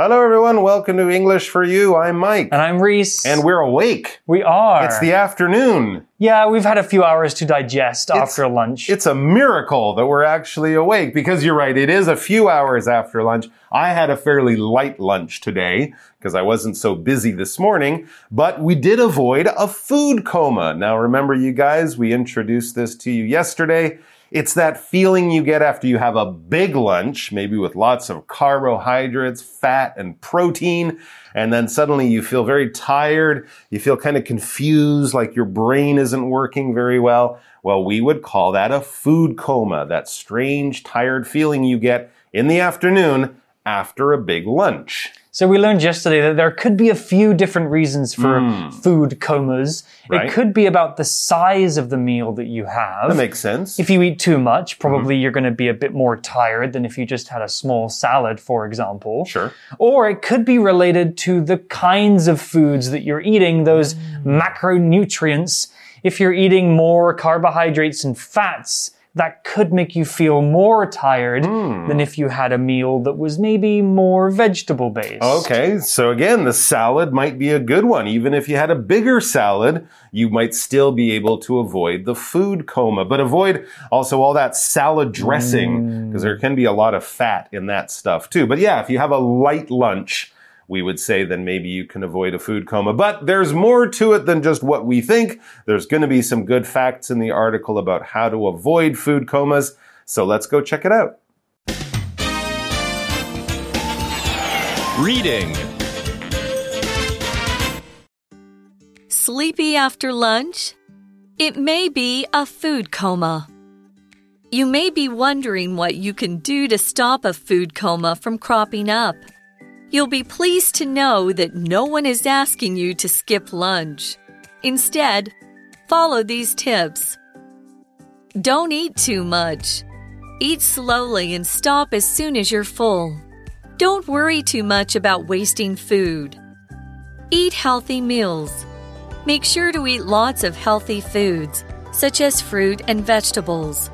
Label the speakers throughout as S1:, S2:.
S1: Hello, everyone. Welcome to English for You. I'm Mike.
S2: And I'm Reese.
S1: And we're awake.
S2: we are.
S1: It's the afternoon.
S2: yeah, we've had a few hours to digest after lunch.
S1: It's a miracle that we're actually awake because you're right. It is a few hours after lunch. I had a fairly light lunch today because I wasn't so busy this morning, but we did avoid a food coma. Now, remember, you guys, we introduced this to you yesterday. It's that feeling you get after you have a big lunch, maybe with lots of carbohydrates, fat, and protein, and then suddenly you feel very tired. You feel kind of confused, like your brain isn't working very well. Well, we would call that a food coma, that strange, tired feeling you get in the afternoon after a big lunch.
S2: So we learned yesterday that there could be a few different reasons for food comas.
S1: Hmm. Right.
S2: It could be about the size of the meal that you have.
S1: That makes sense.
S2: if you eat too much, probably
S1: Mm-hmm.
S2: you're going to be a bit more tired than if you just had a small salad, for example.
S1: Sure.
S2: Or it could be related to the kinds of foods that you're eating, those macronutrients. If you're eating more carbohydrates and fats, that could make you feel more tired
S1: Hmm.
S2: than if you had a meal that was maybe more vegetable based.
S1: Okay, so again, the salad might be a good one. Even if you had a bigger salad, you might still be able to avoid the food coma, but avoid also all that salad dressing because there can be a lot of fat in that stuff too. But yeah, if you have a light lunch, we would say then maybe you can avoid a food coma. But there's more to it than just what we think. There's going to be some good facts in the article about how to avoid food comas. So let's go check it out.
S3: Reading.
S4: Sleepy after lunch? It may be a food coma. You may be wondering what you can do to stop a food coma from cropping up. You'll be pleased to know that no one is asking you to skip lunch. Instead, follow these tips. Don't eat too much. Eat slowly and stop as soon as you're full. Don't worry too much about wasting food. Eat healthy meals. Make sure to eat lots of healthy foods, such as fruit and vegetables.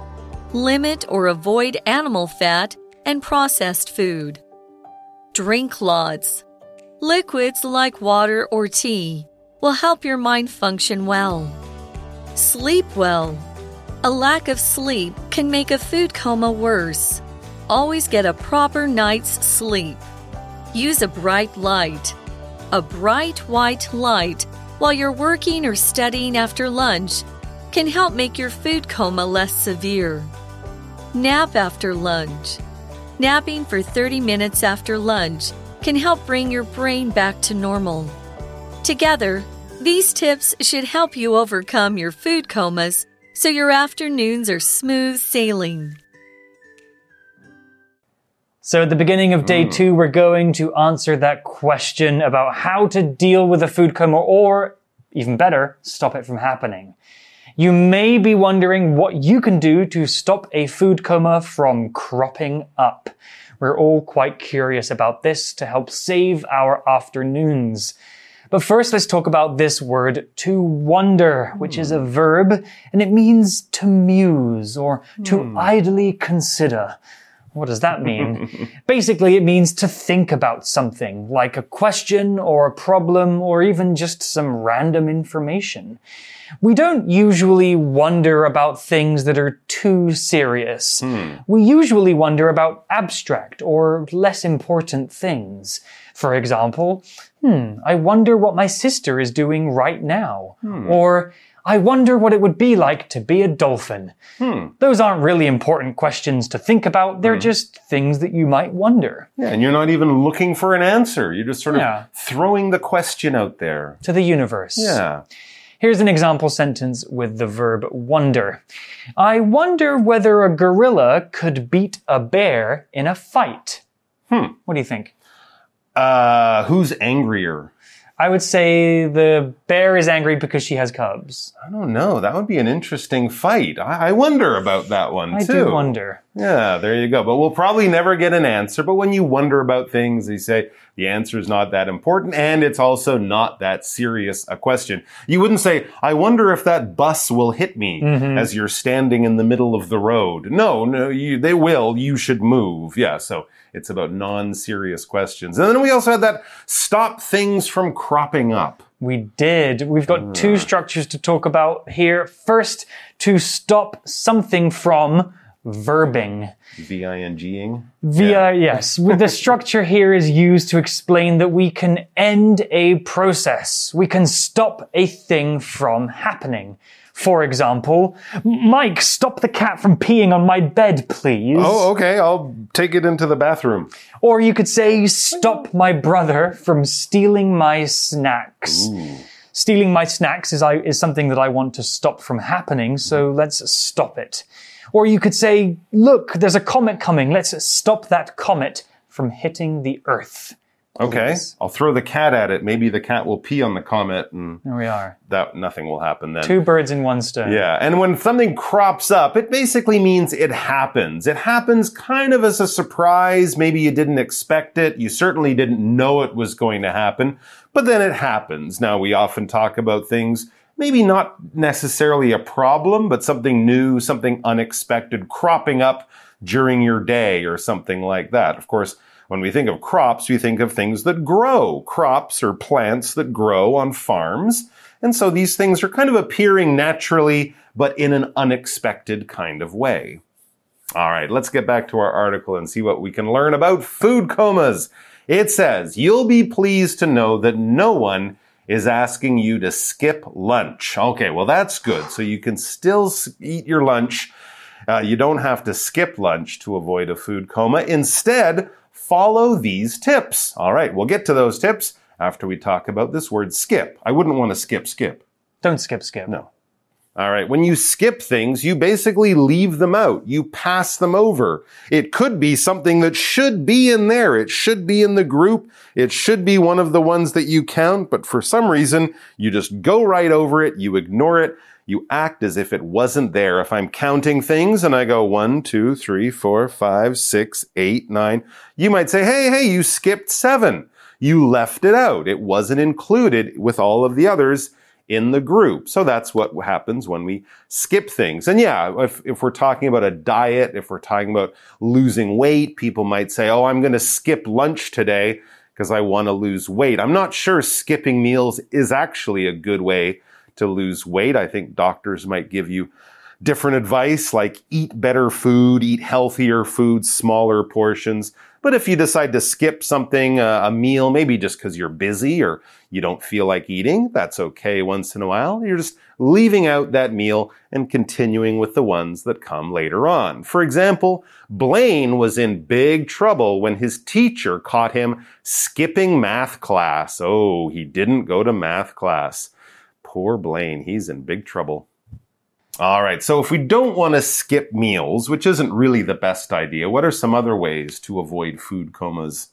S4: Limit or avoid animal fat and processed food. Drink lots. Liquids like water or tea will help your mind function well. Sleep well. A lack of sleep can make a food coma worse. Always get a proper night's sleep. Use a bright light. A bright white light while you're working or studying after lunch can help make your food coma less severe. Nap after lunch. Napping for 30 minutes after lunch can help bring your brain back to normal. Together, these tips should help you overcome your food comas so your afternoons are smooth sailing.
S2: So at the beginning of day mm. two, we're going to answer that question about how to deal with a food coma or, even better, stop it from happening. You may be wondering what you can do to stop a food coma from cropping up. We're all quite curious about this to help save our afternoons. But first, let's talk about this word to wonder, which is a verb, and it means to muse or to hmm. idly consider. What does that mean? Basically, it means to think about something, like a question or a problem or even just some random information. We don't usually wonder about things that are too serious. We usually wonder about abstract or less important things. For example, hmm, I wonder what my sister is doing right now. Or, I wonder what it would be like to be a dolphin. Those aren't really important questions to think about. They're just things that you might wonder
S1: Yeah, and you're not even looking for an answer. You're just sort of
S2: Yeah.
S1: throwing the question out there.
S2: to the universe.
S1: Yeah.
S2: Here's an example sentence with the verb wonder. I wonder whether a gorilla could beat a bear in a fight. Hmm. What do you think?
S1: Uh, who's angrier?
S2: I would say the bear is angry because she has cubs.
S1: I don't know. That would be an interesting fight. I, I wonder about that one
S2: I
S1: too.
S2: do wonder.
S1: Yeah, there you go. But we'll probably never get an answer. But when you wonder about things, you say the answer is not that important and it's also not that serious a question. You wouldn't say, I wonder if that bus will hit me mm-hmm. as you're standing in the middle of the road. No, no, you, they will. You should move. Yeah, so it's about non-serious questions. And then we also had that stop things from cropping up.
S2: We did. We've got two structures to talk about here. First, to stop something from verbing.
S1: V-I-N-G-ing.
S2: Via, yes, the structure here is used to explain that we can end a process. We can stop a thing from happening. For example, Mike, stop the cat from peeing on my bed, please.
S1: Oh, okay. I'll take it into the bathroom.
S2: Or you could say, stop my brother from stealing my snacks. Stealing my snacks is, I, is something that I want to stop from happening, so let's stop it. Or you could say, look, there's a comet coming. Let's stop that comet from hitting the earth.
S1: Okay. I'll throw the cat at it. Maybe the cat will pee on the comet and
S2: There we are.
S1: that nothing will happen then.
S2: Two birds in one stone.
S1: Yeah, and when something crops up, it basically means it happens. It happens kind of as a surprise. Maybe you didn't expect it. You certainly didn't know it was going to happen, but then it happens. Now, we often talk about things, maybe not necessarily a problem, but something new, something unexpected cropping up during your day or something like that. Of course, when we think of crops, we think of things that grow. Crops or plants that grow on farms. And so these things are kind of appearing naturally, but in an unexpected kind of way. All right, let's get back to our article and see what we can learn about food comas. It says, You'll be pleased to know that no one is asking you to skip lunch. Okay, well, that's good. So you can still eat your lunch. Uh, you don't have to skip lunch to avoid a food coma. Instead, follow these tips. All right, we'll get to those tips after we talk about this word skip. I wouldn't want to skip skip.
S2: Don't skip, skip.
S1: No. All right. When you skip things, you basically leave them out. You pass them over. It could be something that should be in there. It should be in the group. It should be one of the ones that you count, but for some reason, you just go right over it. You ignore it. You act as if it wasn't there. If I'm counting things and I go one, two, three, four, five, six, eight, nine, you might say, Hey, hey, you skipped seven. You left it out. It wasn't included with all of the others in the group. So that's what happens when we skip things. And yeah, if, if we're talking about a diet, if we're talking about losing weight, people might say, Oh, I'm going to skip lunch today because I want to lose weight. I'm not sure skipping meals is actually a good way to lose weight. I think doctors might give you different advice like eat better food, eat healthier food, smaller portions. But if you decide to skip something, uh, a meal, maybe just because you're busy or you don't feel like eating, that's okay once in a while. You're just leaving out that meal and continuing with the ones that come later on. For example, Blaine was in big trouble when his teacher caught him skipping math class. Oh, he didn't go to math class. Poor Blaine, he's in big trouble. All right, so if we don't want to skip meals, which isn't really the best idea, what are some other ways to avoid food comas?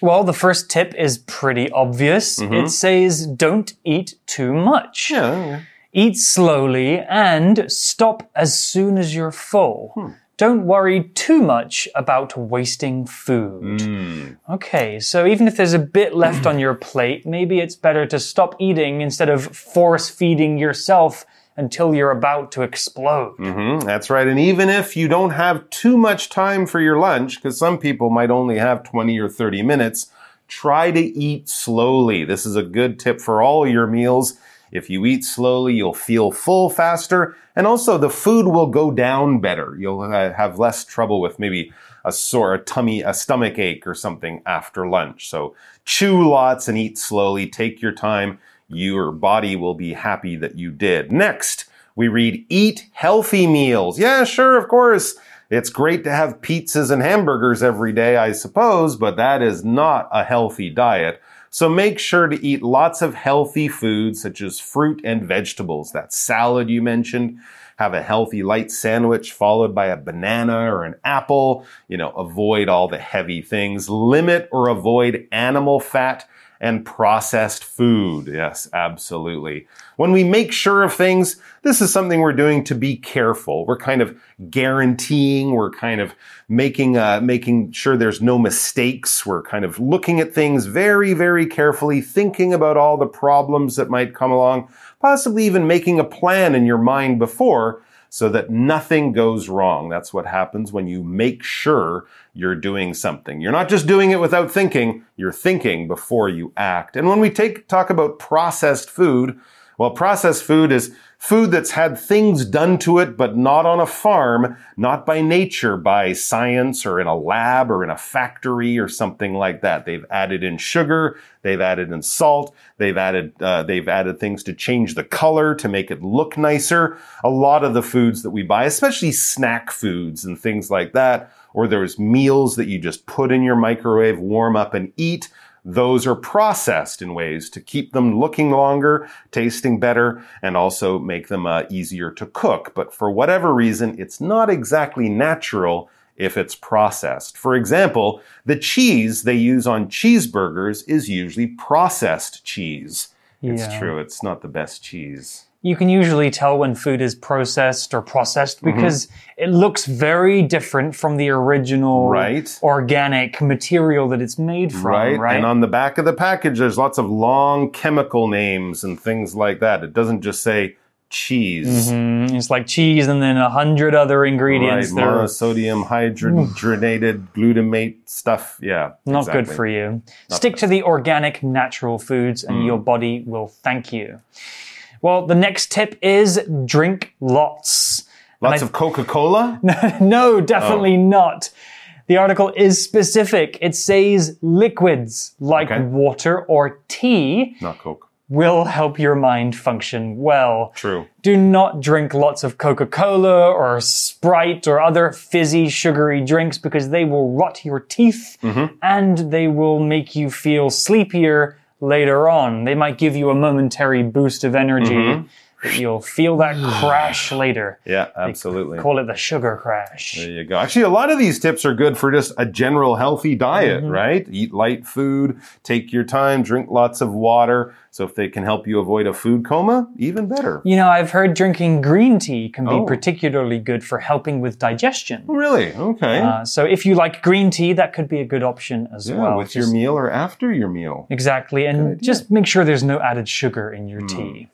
S2: Well, the first tip is pretty obvious. Mm-hmm. It says don't eat too much.
S1: Yeah,
S2: Eat slowly and stop as soon as you're full. Hmm. Don't worry too much about wasting food. Hmm. Okay, so even if there's a bit left on your plate, maybe it's better to stop eating instead of force feeding yourself until you're about to explode.
S1: hmm that's right. And even if you don't have too much time for your lunch, because some people might only have 20 or 30 minutes, try to eat slowly. This is a good tip for all your meals. If you eat slowly, you'll feel full faster, and also the food will go down better. You'll uh, have less trouble with maybe a sore a tummy, a stomach ache or something after lunch. So chew lots and eat slowly. Take your time. Your body will be happy that you did. Next, we read eat healthy meals. Yeah, sure, of course. It's great to have pizzas and hamburgers every day, I suppose, but that is not a healthy diet. So make sure to eat lots of healthy foods such as fruit and vegetables. That salad you mentioned. Have a healthy light sandwich followed by a banana or an apple. You know, avoid all the heavy things. Limit or avoid animal fat and processed food. Yes, absolutely. When we make sure of things, this is something we're doing to be careful. We're kind of guaranteeing, we're kind of making, uh, making sure there's no mistakes. We're kind of looking at things very, very carefully, thinking about all the problems that might come along, possibly even making a plan in your mind before so that nothing goes wrong. That's what happens when you make sure you're doing something. You're not just doing it without thinking, you're thinking before you act. And when we take, talk about processed food, well, processed food is food that's had things done to it, but not on a farm, not by nature, by science or in a lab or in a factory or something like that. They've added in sugar, they've added in salt, they've added uh, they've added things to change the color to make it look nicer. A lot of the foods that we buy, especially snack foods and things like that, or there's meals that you just put in your microwave, warm up and eat those are processed in ways to keep them looking longer, tasting better, and also make them uh, easier to cook. But for whatever reason, it's not exactly natural if it's processed. For example, the cheese they use on cheeseburgers is usually processed cheese. It's true, it's not the best cheese.
S2: You can usually tell when food is processed or processed
S1: Mm-hmm.
S2: because it looks very different from the original
S1: Right.
S2: organic material that it's made from,
S1: Right?
S2: right?
S1: And on the back of the package, there's lots of long chemical names and things like that. It doesn't just say cheese.
S2: Mm, It's like cheese and then a hundred other ingredients are
S1: monosodium hydrogenated glutamate stuff. Yeah,
S2: not
S1: exactly.
S2: good for you. Stick to the organic, natural foods and
S1: Mm.
S2: your body will thank you. Well, the next tip is drink lots.
S1: Lots of Coca Cola.
S2: no, definitely
S1: Oh.
S2: not. The article is specific. It says liquids like
S1: Okay.
S2: water or tea
S1: Not Coke.
S2: will help your mind function well.
S1: True.
S2: Do not drink lots of Coca Cola or Sprite or other fizzy, sugary drinks because they will rot your teeth
S1: Mm-hmm.
S2: and they will make you feel sleepier later on. They might give you a momentary boost of energy,
S1: Mm-hmm.
S2: You'll feel that crash later.
S1: Yeah, absolutely.
S2: Call it the sugar crash.
S1: There you go. Actually, a lot of these tips are good for just a general healthy diet,
S2: Mm-hmm.
S1: right? Eat light food, take your time, drink lots of water. So if they can help you avoid a food coma, even better.
S2: You know, I've heard drinking green tea can be
S1: Oh.
S2: particularly good for helping with digestion.
S1: Really? Okay.
S2: Uh, so if you like green tea, that could be a good option as
S1: yeah,
S2: well.
S1: with your meal or after your meal.
S2: Exactly. And just make sure there's no added sugar in your
S1: Hmm.
S2: tea.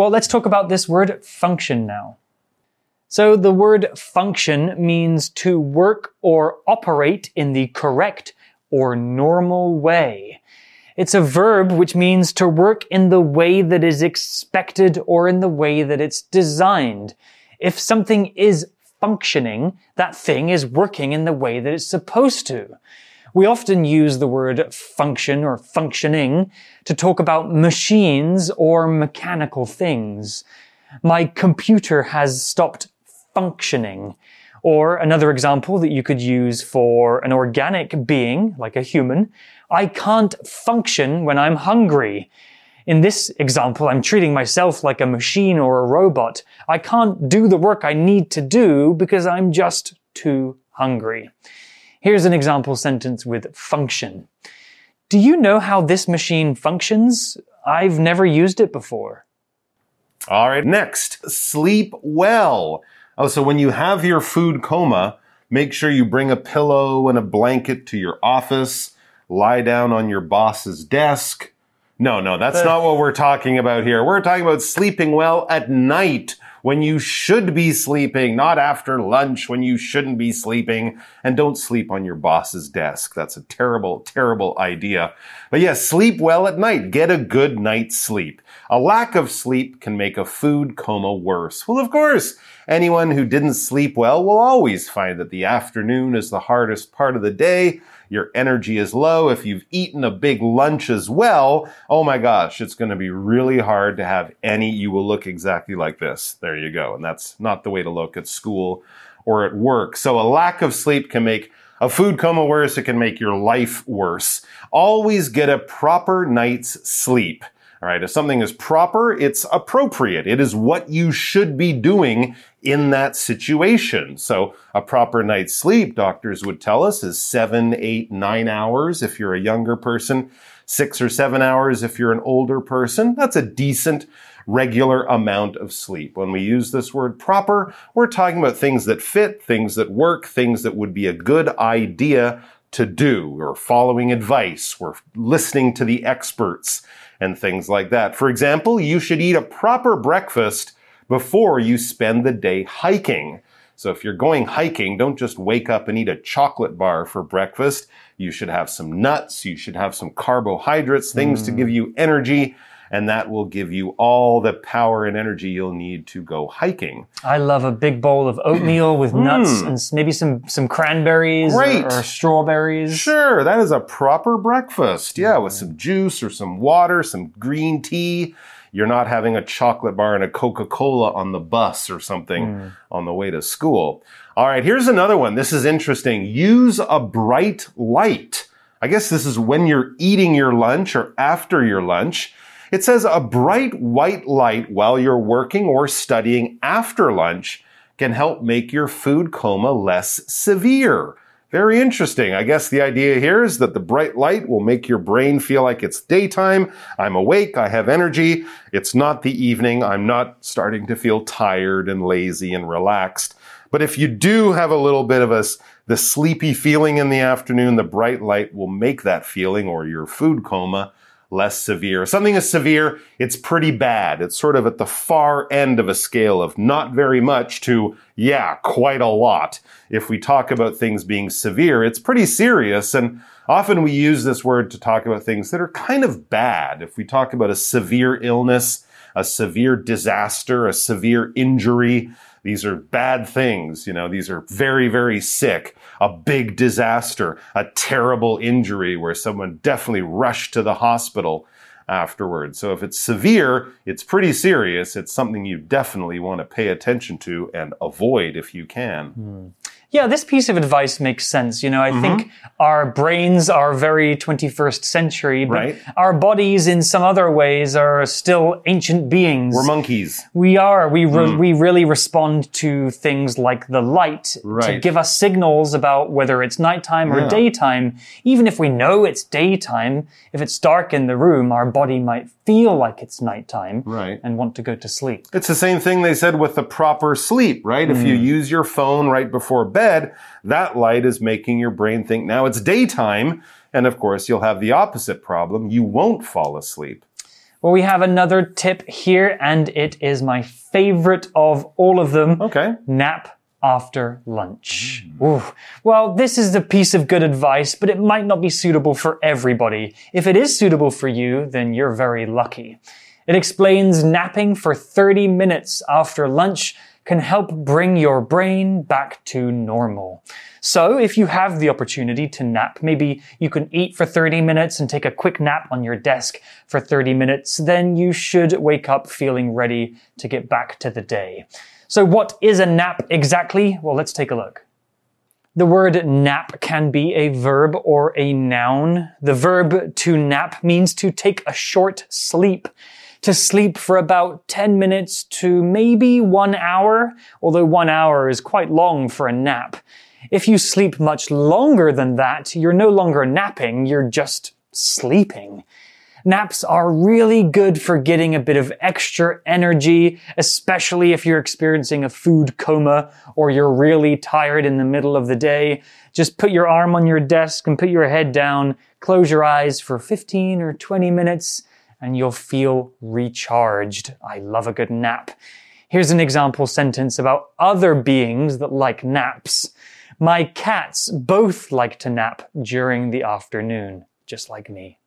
S2: Well, let's talk about this word function now. So the word function means to work or operate in the correct or normal way. It's a verb which means to work in the way that is expected or in the way that it's designed. If something is functioning, that thing is working in the way that it's supposed to. We often use the word function or functioning to talk about machines or mechanical things. My computer has stopped functioning. Or another example that you could use for an organic being, like a human, I can't function when I'm hungry. In this example, I'm treating myself like a machine or a robot. I can't do the work I need to do because I'm just too hungry. Here's an example sentence with function. Do you know how this machine functions? I've never used it before.
S1: All right. Next, sleep well. Oh, so when you have your food coma, make sure you bring a pillow and a blanket to your office, lie down on your boss's desk. No, no, that's not what we're talking about here. We're talking about sleeping well at night when you should be sleeping, not after lunch when you shouldn't be sleeping. And don't sleep on your boss's desk. That's a terrible, terrible idea. But yes, sleep well at night. Get a good night's sleep. A lack of sleep can make a food coma worse. Well, of course, anyone who didn't sleep well will always find that the afternoon is the hardest part of the day. Your energy is low. If you've eaten a big lunch as well, oh my gosh, it's going to be really hard to have any. You will look exactly like this. There you go. And that's not the way to look at school or at work. So a lack of sleep can make a food coma worse. It can make your life worse. Always get a proper night's sleep. All right, if something is proper, it's appropriate. It is what you should be doing in that situation. So a proper night's sleep, doctors would tell us, is seven, eight, nine hours if you're a younger person, six or seven hours if you're an older person. That's a decent regular amount of sleep. When we use this word proper, we're talking about things that fit, things that work, things that would be a good idea to do. We're following advice. We're listening to the experts and things like that. For example, you should eat a proper breakfast before you spend the day hiking. So if you're going hiking, don't just wake up and eat a chocolate bar for breakfast. You should have some nuts. You should have some carbohydrates, things mm. to give you energy and that will give you all the power and energy you'll need to go hiking.
S2: I love a big bowl of oatmeal with mm. nuts and maybe some some cranberries or, or, strawberries.
S1: Sure, that is a proper breakfast. Yeah, with some juice or some water, some green tea. You're not having a chocolate bar and a Coca-Cola on the bus or something mm. on the way to school. All right, here's another one. This is interesting. Use a bright light. I guess this is when you're eating your lunch or after your lunch. It says a bright white light while you're working or studying after lunch can help make your food coma less severe. Very interesting. I guess the idea here is that the bright light will make your brain feel like it's daytime. I'm awake. I have energy. It's not the evening. I'm not starting to feel tired and lazy and relaxed. But if you do have a little bit of a, the sleepy feeling in the afternoon, the bright light will make that feeling or your food coma less severe. Something is severe, it's pretty bad. It's sort of at the far end of a scale of not very much to, yeah, quite a lot. If we talk about things being severe, it's pretty serious. And often we use this word to talk about things that are kind of bad. If we talk about a severe illness, a severe disaster, a severe injury, these are bad things. You know, these are very, very sick. A big disaster, a terrible injury where someone definitely rushed to the hospital afterwards. So if it's severe, it's pretty serious. It's something you definitely want to pay attention to and avoid if you can.
S2: Mm. Yeah, this piece of advice makes sense. You know, I mm -hmm. think our brains are very 21st century, but right. our bodies in some other ways are still ancient beings.
S1: We're monkeys.
S2: We are. We, re mm. we really respond to things like the light right. to give us signals about whether it's nighttime or yeah. daytime. Even if we know it's daytime, if it's dark in the room, our body might feel like it's nighttime
S1: right.
S2: and want to go to sleep.
S1: It's the same thing they said with the proper sleep, right? Mm. If you mm. use your phone right before bed, that light is making your brain think now it's daytime. And of course, you'll have the opposite problem. You won't fall asleep.
S2: Well, we have another tip here, and it is my favorite of all of them.
S1: Okay.
S2: Nap after lunch. Ooh. Well, this is a piece of good advice, but it might not be suitable for everybody. If it is suitable for you, then you're very lucky. It explains napping for 30 minutes after lunch can help bring your brain back to normal. So if you have the opportunity to nap, maybe you can eat for 30 minutes and take a quick nap on your desk for 30 minutes, then you should wake up feeling ready to get back to the day. So what is a nap exactly? Well, let's take a look. The word nap can be a verb or a noun. The verb to nap means to take a short sleep. To sleep for about 10 minutes to maybe one hour, although one hour is quite long for a nap. If you sleep much longer than that, you're no longer napping, you're just sleeping. Naps are really good for getting a bit of extra energy, especially if you're experiencing a food coma or you're really tired in the middle of the day. Just put your arm on your desk and put your head down, close your eyes for 15 or 20 minutes, and you'll feel recharged. I love a good nap. Here's an example sentence about other beings that like naps. My cats both like to nap during the afternoon, just like me.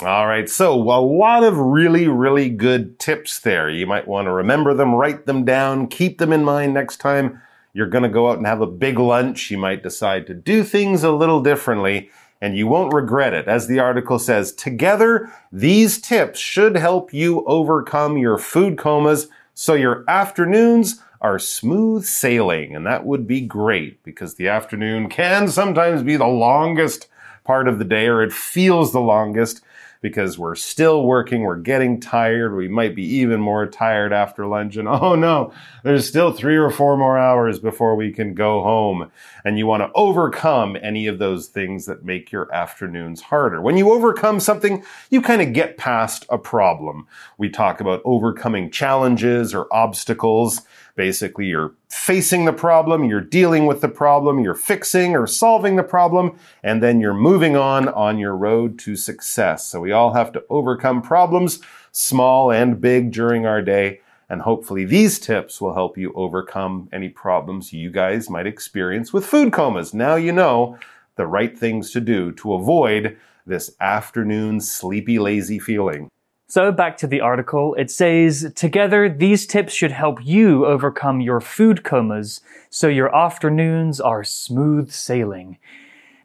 S1: All right, so a lot of really, really good tips there. You might want to remember them, write them down, keep them in mind next time you're going to go out and have a big lunch. You might decide to do things a little differently and you won't regret it. As the article says, together, these tips should help you overcome your food comas so your afternoons are smooth sailing. And that would be great because the afternoon can sometimes be the longest part of the day or it feels the longest because we're still working, we're getting tired, we might be even more tired after lunch, and oh no, there's still three or four more hours before we can go home. And you want to overcome any of those things that make your afternoons harder. When you overcome something, you kind of get past a problem. We talk about overcoming challenges or obstacles. Basically, you're facing the problem, you're dealing with the problem, you're fixing or solving the problem, and then you're moving on on your road to success. So we all have to overcome problems, small and big, during our day. And hopefully these tips will help you overcome any problems you guys might experience with food comas. Now you know the right things to do to avoid this afternoon sleepy, lazy feeling.
S2: So, back to the article, it says, Together, these tips should help you overcome your food comas so your afternoons are smooth sailing.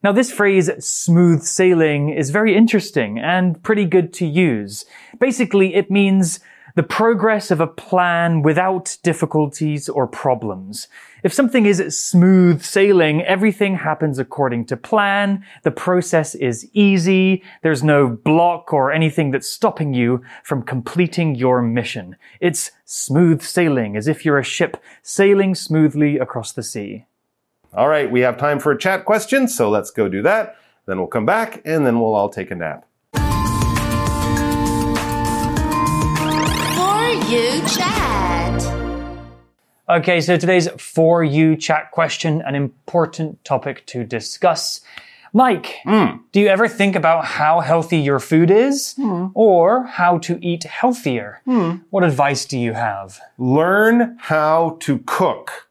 S2: Now, this phrase, smooth sailing, is very interesting and pretty good to use. Basically, it means the progress of a plan without difficulties or problems. If something is smooth sailing, everything happens according to plan, the process is easy, there's no block or anything that's stopping you from completing your mission. It's smooth sailing, as if you're a ship sailing smoothly across the sea.
S1: All right, we have time for a chat question, so let's go do that. Then we'll come back and then we'll all take a nap.
S3: You chat.
S2: Okay, so today's For You chat question, an important topic to discuss. Mike, hmm. do you ever think about how healthy your food is hmm. or how to eat healthier? Hmm. What advice do you have?
S1: Learn how to cook.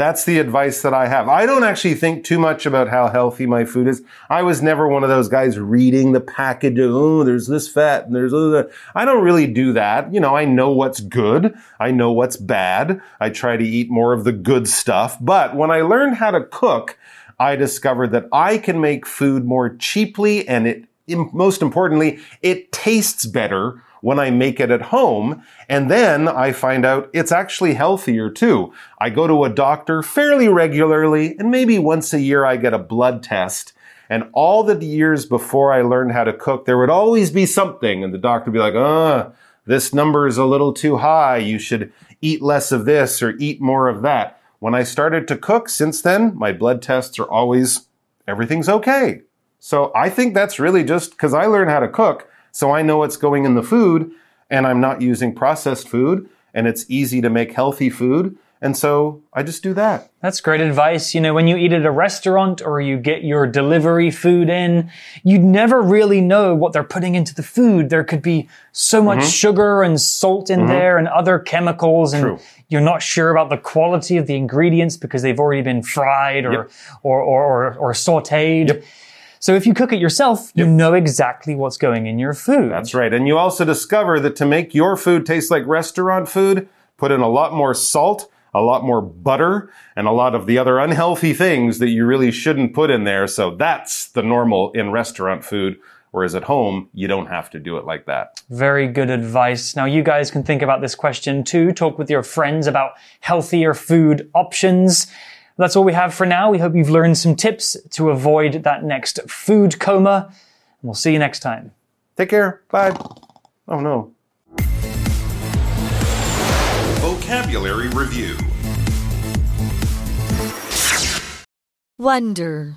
S1: That's the advice that I have. I don't actually think too much about how healthy my food is. I was never one of those guys reading the package oh, there's this fat and there's other. I don't really do that. You know, I know what's good. I know what's bad. I try to eat more of the good stuff. But when I learned how to cook, I discovered that I can make food more cheaply and it, most importantly, it tastes better when I make it at home. And then I find out it's actually healthier too. I go to a doctor fairly regularly and maybe once a year I get a blood test. And all the years before I learned how to cook, there would always be something and the doctor would be like, uh, this number is a little too high. You should eat less of this or eat more of that. When I started to cook since then, my blood tests are always, everything's okay. So I think that's really just because I learned how to cook. So I know what's going in the food and I'm not using processed food and it's easy to make healthy food. And so I just do that.
S2: That's great advice. You know, when you eat at a restaurant or you get your delivery food in, you'd never really know what they're putting into the food. There could be so much mm-hmm. sugar and salt in mm-hmm. there and other chemicals and
S1: True.
S2: you're not sure about the quality of the ingredients because they've already been fried or, or, or, or, or sauteed. So if you cook it yourself, you know exactly what's going in your food.
S1: That's right. And you also discover that to make your food taste like restaurant food, put in a lot more salt, a lot more butter, and a lot of the other unhealthy things that you really shouldn't put in there. So that's the normal in restaurant food. Whereas at home, you don't have to do it like that.
S2: Very good advice. Now, you guys can think about this question too. Talk with your friends about healthier food options. That's all we have for now. We hope you've learned some tips to avoid that next food coma. And we'll see you next time.
S1: Take care. Bye. Oh no.
S5: Vocabulary Review
S4: Wonder.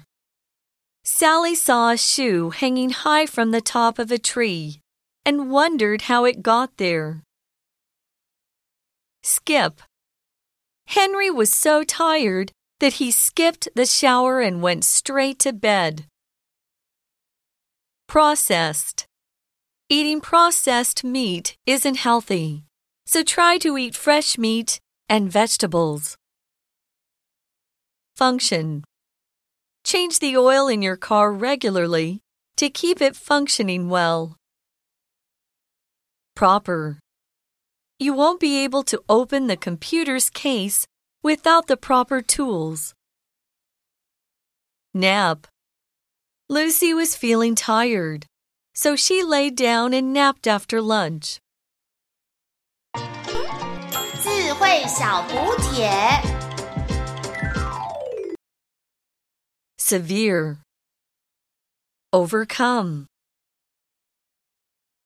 S4: Sally saw a shoe hanging high from the top of a tree and wondered how it got there. Skip. Henry was so tired that he skipped the shower and went straight to bed. Processed. Eating processed meat isn't healthy, so try to eat fresh meat and vegetables. Function. Change the oil in your car regularly to keep it functioning well. Proper. You won't be able to open the computer's case without the proper tools. Nap. Lucy was feeling tired, so she laid down and napped after lunch.
S3: 智慧小补帖。
S4: Severe. Overcome.